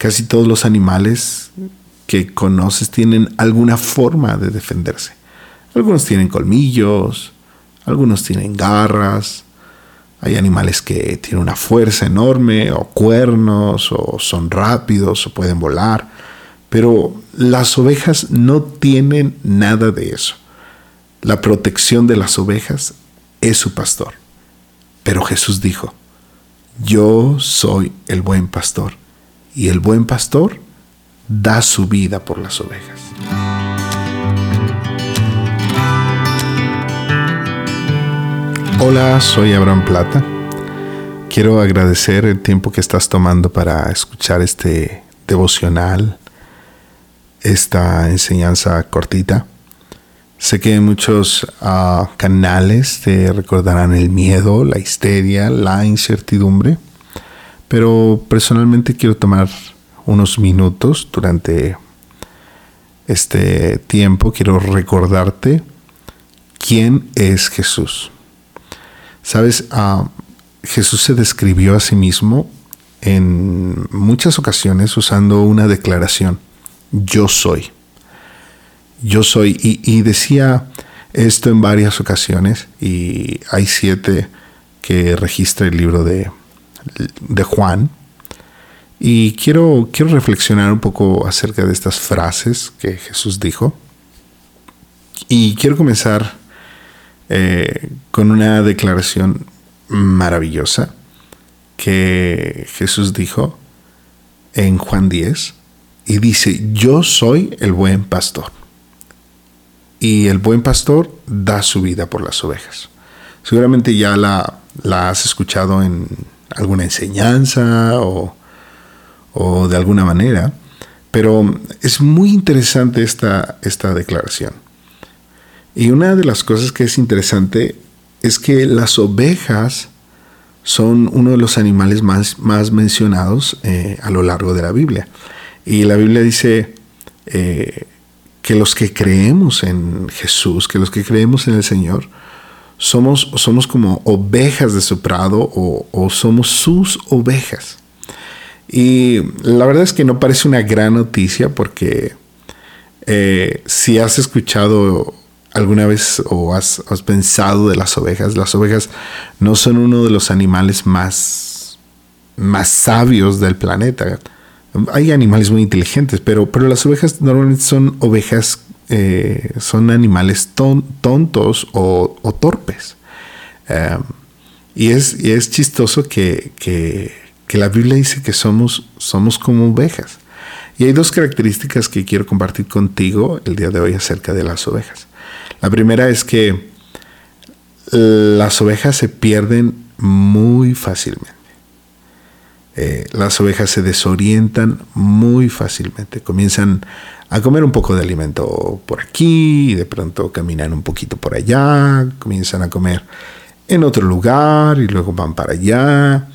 Casi todos los animales que conoces tienen alguna forma de defenderse. Algunos tienen colmillos, algunos tienen garras, hay animales que tienen una fuerza enorme o cuernos o son rápidos o pueden volar, pero las ovejas no tienen nada de eso. La protección de las ovejas es su pastor. Pero Jesús dijo, yo soy el buen pastor y el buen pastor da su vida por las ovejas. Hola, soy Abraham Plata. Quiero agradecer el tiempo que estás tomando para escuchar este devocional, esta enseñanza cortita. Sé que muchos ah, canales te recordarán el miedo, la histeria, la incertidumbre, pero personalmente quiero tomar unos minutos durante este tiempo, quiero recordarte quién es Jesús. Sabes, ah, Jesús se describió a sí mismo en muchas ocasiones usando una declaración, yo soy. Yo soy, y, decía esto en varias ocasiones, y hay siete que registra el libro de, de Juan. Y quiero, quiero reflexionar un poco acerca de estas frases que Jesús dijo. Y quiero comenzar eh, con una declaración maravillosa que Jesús dijo en Juan 10 y dice, yo soy el buen pastor. Y el buen pastor da su vida por las ovejas. Seguramente ya la, la has escuchado en alguna enseñanza o, o, de alguna manera, pero es muy interesante esta, esta declaración. Y una de las cosas que es interesante es que las ovejas son uno de los animales más, más mencionados eh, a lo largo de la Biblia. Y la Biblia dice eh, que los que creemos en Jesús, que los que creemos en el Señor, somos, somos como ovejas de su prado o, somos sus ovejas. Y la verdad es que no parece una gran noticia porque eh, si has escuchado alguna vez o has, pensado de las ovejas? Las ovejas no son uno de los animales más, más sabios del planeta. Hay animales muy inteligentes, pero, pero las ovejas normalmente son ovejas, eh, son animales tontos o, torpes. Em, y, es, es chistoso que, que, que, la Biblia dice que somos, somos como ovejas. Y hay dos características que quiero compartir contigo el día de hoy acerca de las ovejas. La primera es que las ovejas se pierden muy fácilmente. Eh, las ovejas se desorientan muy fácilmente. Comienzan a comer un poco de alimento por aquí y de pronto caminan un poquito por allá, comienzan a comer en otro lugar y luego van para allá.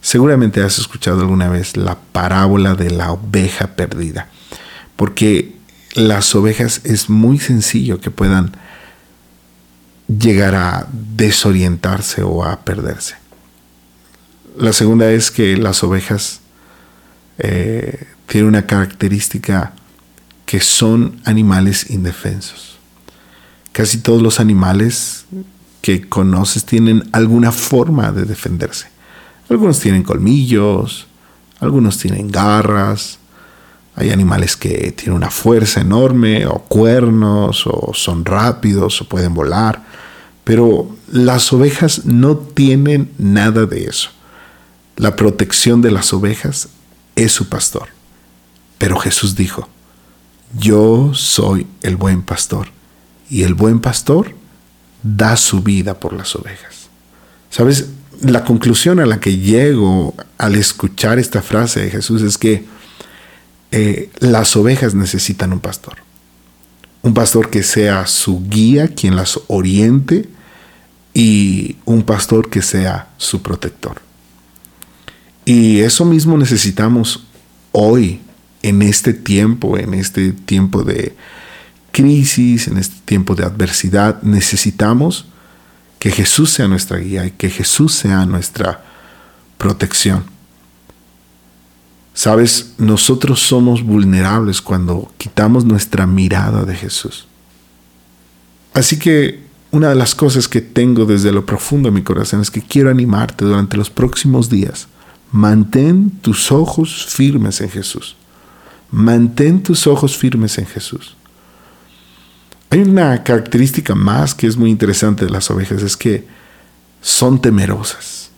Seguramente has escuchado alguna vez la parábola de la oveja perdida, porque las ovejas es muy sencillo que puedan llegar a desorientarse o a perderse. La segunda es que las ovejas eh, tienen una característica que son animales indefensos. Casi todos los animales que conoces tienen alguna forma de defenderse. Algunos tienen colmillos, algunos tienen garras, hay animales que tienen una fuerza enorme o cuernos o son rápidos o pueden volar, pero las ovejas no tienen nada de eso. La protección de las ovejas es su pastor. Pero Jesús dijo, yo soy el buen pastor y el buen pastor da su vida por las ovejas. ¿Sabes? La conclusión a la que llego al escuchar esta frase de Jesús es que eh, las ovejas necesitan un pastor. Un pastor que sea su guía, quien las oriente, y un pastor que sea su protector. Y eso mismo necesitamos hoy, en este tiempo, en este tiempo de crisis, en este tiempo de adversidad. Necesitamos que Jesús sea nuestra guía y que Jesús sea nuestra protección. Sabes, nosotros somos vulnerables cuando quitamos nuestra mirada de Jesús. Así que una de las cosas que tengo desde lo profundo de mi corazón es que quiero animarte durante los próximos días. Mantén tus ojos firmes en Jesús. Mantén tus ojos firmes en Jesús. Hay una característica más que es muy interesante de las ovejas, es que son temerosas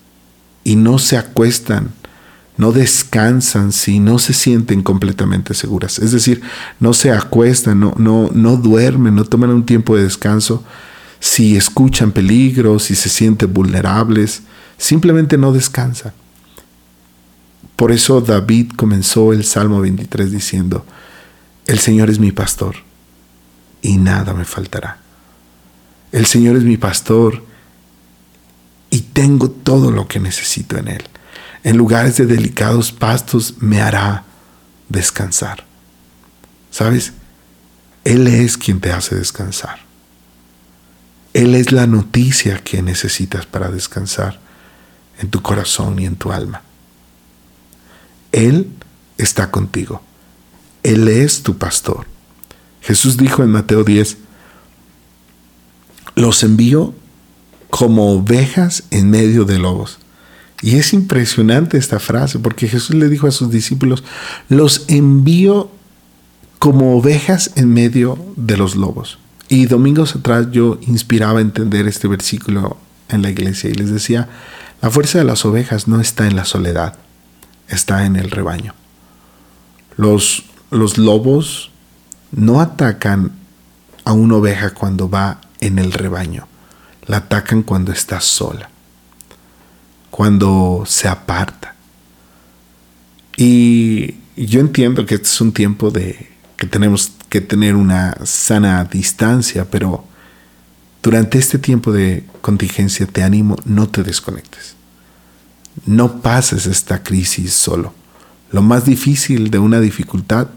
y no se acuestan no descansan si no se sienten completamente seguras. Es decir, no se acuestan, no, no, no duermen, no toman un tiempo de descanso si escuchan peligros, si se sienten vulnerables, simplemente no descansan. Por eso David comenzó el Salmo 23 diciendo, el Señor es mi pastor y nada me faltará. El Señor es mi pastor y tengo todo lo que necesito en Él en lugares de delicados pastos me hará descansar. ¿Sabes? Él es quien te hace descansar. Él es la noticia que necesitas para descansar en tu corazón y en tu alma. Él está contigo. Él es tu pastor. Jesús dijo en Mateo 10, los envío como ovejas en medio de lobos. Y es impresionante esta frase, porque Jesús le dijo a sus discípulos, los envío como ovejas en medio de los lobos. Y domingos atrás yo inspiraba a entender este versículo en la iglesia y les decía, la fuerza de las ovejas no está en la soledad, está en el rebaño. Los, los lobos no atacan a una oveja cuando va en el rebaño, la atacan cuando está sola cuando se aparta. Y yo entiendo que este es un tiempo de que tenemos que tener una sana distancia, pero durante este tiempo de contingencia te animo, no te desconectes. No pases esta crisis solo. Lo más difícil de una dificultad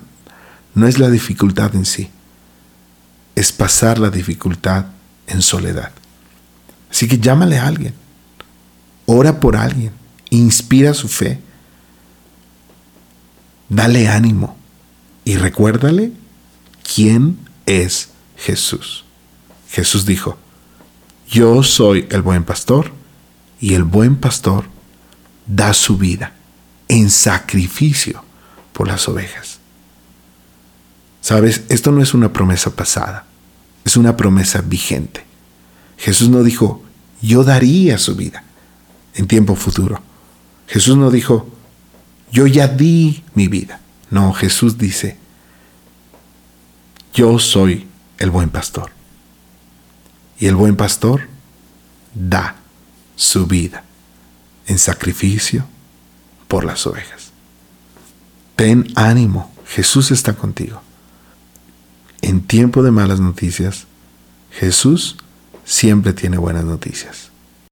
no es la dificultad en sí, es pasar la dificultad en soledad. Así que llámale a alguien. Ora por alguien, inspira su fe, dale ánimo y recuérdale quién es Jesús. Jesús dijo, yo soy el buen pastor y el buen pastor da su vida en sacrificio por las ovejas. Sabes, esto no es una promesa pasada, es una promesa vigente. Jesús no dijo, yo daría su vida en tiempo futuro. Jesús no dijo, yo ya di mi vida. No, Jesús dice, yo soy el buen pastor. Y el buen pastor da su vida en sacrificio por las ovejas. Ten ánimo, Jesús está contigo. En tiempo de malas noticias, Jesús siempre tiene buenas noticias.